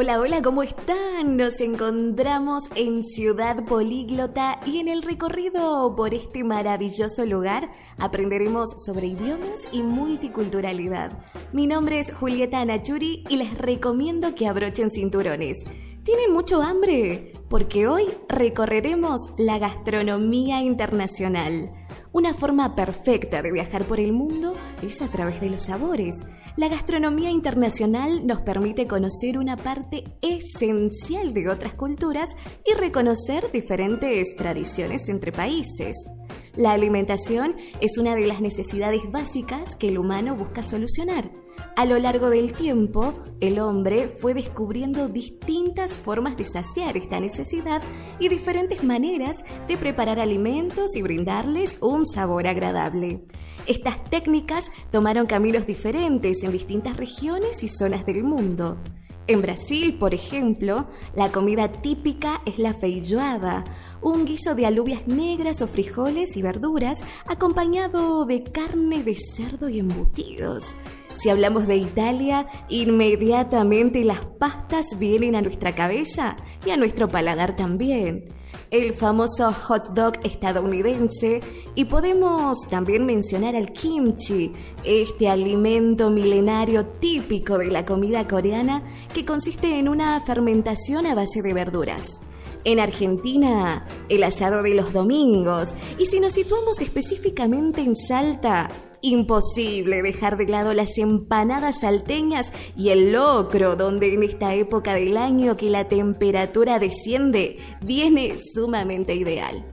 Hola, hola, ¿cómo están? Nos encontramos en Ciudad Políglota y en el recorrido por este maravilloso lugar aprenderemos sobre idiomas y multiculturalidad. Mi nombre es Julieta Anachuri y les recomiendo que abrochen cinturones. ¿Tienen mucho hambre? Porque hoy recorreremos la gastronomía internacional. Una forma perfecta de viajar por el mundo es a través de los sabores. La gastronomía internacional nos permite conocer una parte esencial de otras culturas y reconocer diferentes tradiciones entre países. La alimentación es una de las necesidades básicas que el humano busca solucionar. A lo largo del tiempo, el hombre fue descubriendo distintas formas de saciar esta necesidad y diferentes maneras de preparar alimentos y brindarles un sabor agradable. Estas técnicas tomaron caminos diferentes en distintas regiones y zonas del mundo. En Brasil, por ejemplo, la comida típica es la feijoada, un guiso de alubias negras o frijoles y verduras acompañado de carne de cerdo y embutidos. Si hablamos de Italia, inmediatamente las pastas vienen a nuestra cabeza y a nuestro paladar también el famoso hot dog estadounidense y podemos también mencionar al kimchi, este alimento milenario típico de la comida coreana que consiste en una fermentación a base de verduras. En Argentina, el asado de los domingos, y si nos situamos específicamente en Salta, Imposible dejar de lado las empanadas salteñas y el locro, donde en esta época del año que la temperatura desciende, viene sumamente ideal.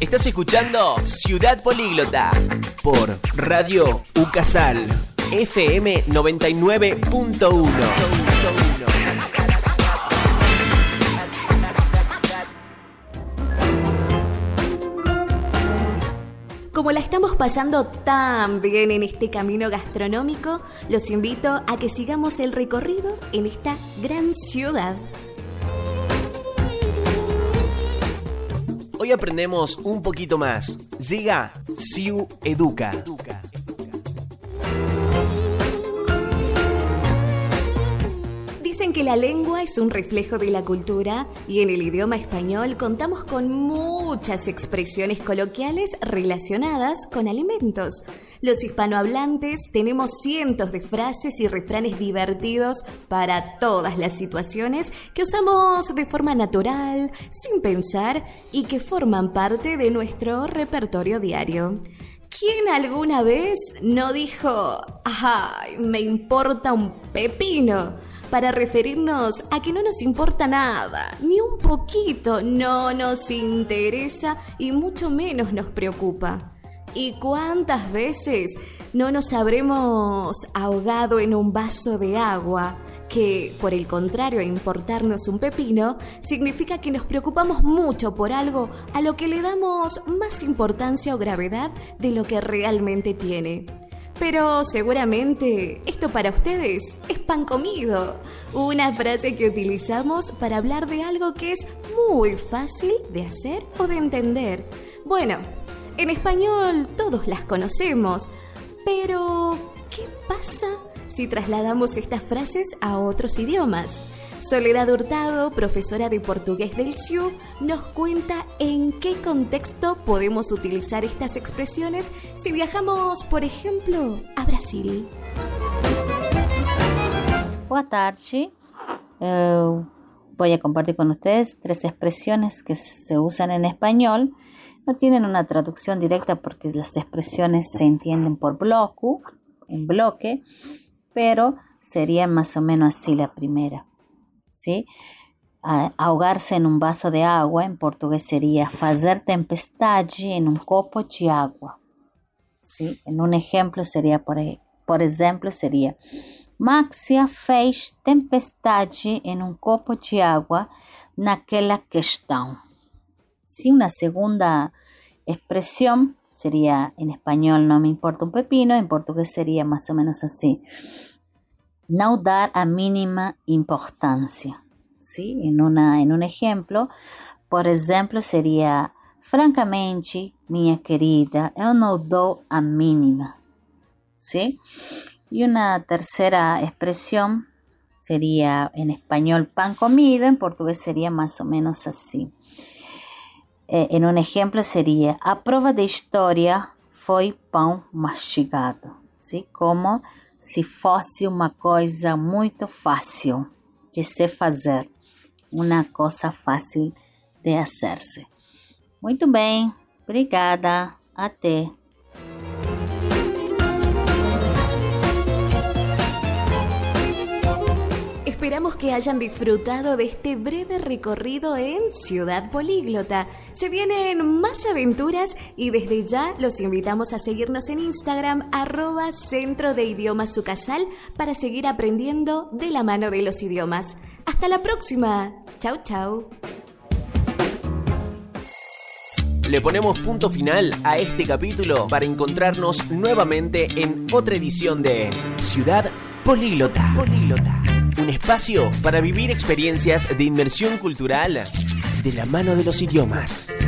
Estás escuchando Ciudad Políglota por Radio Ucasal FM 99.1. Como la estamos pasando tan bien en este camino gastronómico, los invito a que sigamos el recorrido en esta gran ciudad. Hoy aprendemos un poquito más. Llega Siu Educa. Que la lengua es un reflejo de la cultura y en el idioma español contamos con muchas expresiones coloquiales relacionadas con alimentos. Los hispanohablantes tenemos cientos de frases y refranes divertidos para todas las situaciones que usamos de forma natural, sin pensar y que forman parte de nuestro repertorio diario. ¿Quién alguna vez no dijo, ay, me importa un pepino? Para referirnos a que no nos importa nada, ni un poquito, no nos interesa y mucho menos nos preocupa. ¿Y cuántas veces no nos habremos ahogado en un vaso de agua? que, por el contrario a importarnos un pepino, significa que nos preocupamos mucho por algo a lo que le damos más importancia o gravedad de lo que realmente tiene. Pero seguramente esto para ustedes es pan comido, una frase que utilizamos para hablar de algo que es muy fácil de hacer o de entender. Bueno, en español todos las conocemos, pero ¿qué pasa si trasladamos estas frases a otros idiomas? Soledad Hurtado, profesora de portugués del CIU, nos cuenta en qué contexto podemos utilizar estas expresiones si viajamos, por ejemplo, a Brasil. Buenas tardes. voy a compartir con ustedes tres expresiones que se usan en español. No tienen una traducción directa porque las expresiones se entienden por bloque, en bloque, pero sería más o menos así la primera. ¿Sí? ahogarse en un vaso de agua, en portugués sería fazer tempestade en un copo de agua. ¿sí? En un ejemplo sería, por, e, por ejemplo, sería Maxia fez tempestade en un copo de agua naquela questão. ¿sí? Una segunda expresión sería en español no me importa un pepino, en portugués sería más o menos así. No dar a mínima importancia. ¿sí? En, una, en un ejemplo, por ejemplo, sería francamente, minha querida, eu não dou a mínima. ¿sí? Y una tercera expresión sería en español pan comido, en portugués sería más o menos así. Eh, en un ejemplo sería, a prova de historia foi pão mastigado, ¿sí? como se fosse uma coisa muito fácil de se fazer, uma coisa fácil de hacerse. Muito bem, obrigada, até. Esperamos que hayan disfrutado de este breve recorrido en Ciudad Políglota. Se vienen más aventuras y desde ya los invitamos a seguirnos en Instagram arroba Centro de Idiomas Sucasal para seguir aprendiendo de la mano de los idiomas. Hasta la próxima. Chau, chau. Le ponemos punto final a este capítulo para encontrarnos nuevamente en otra edición de Ciudad Políglota. Políglota un espacio para vivir experiencias de inmersión cultural de la mano de los idiomas.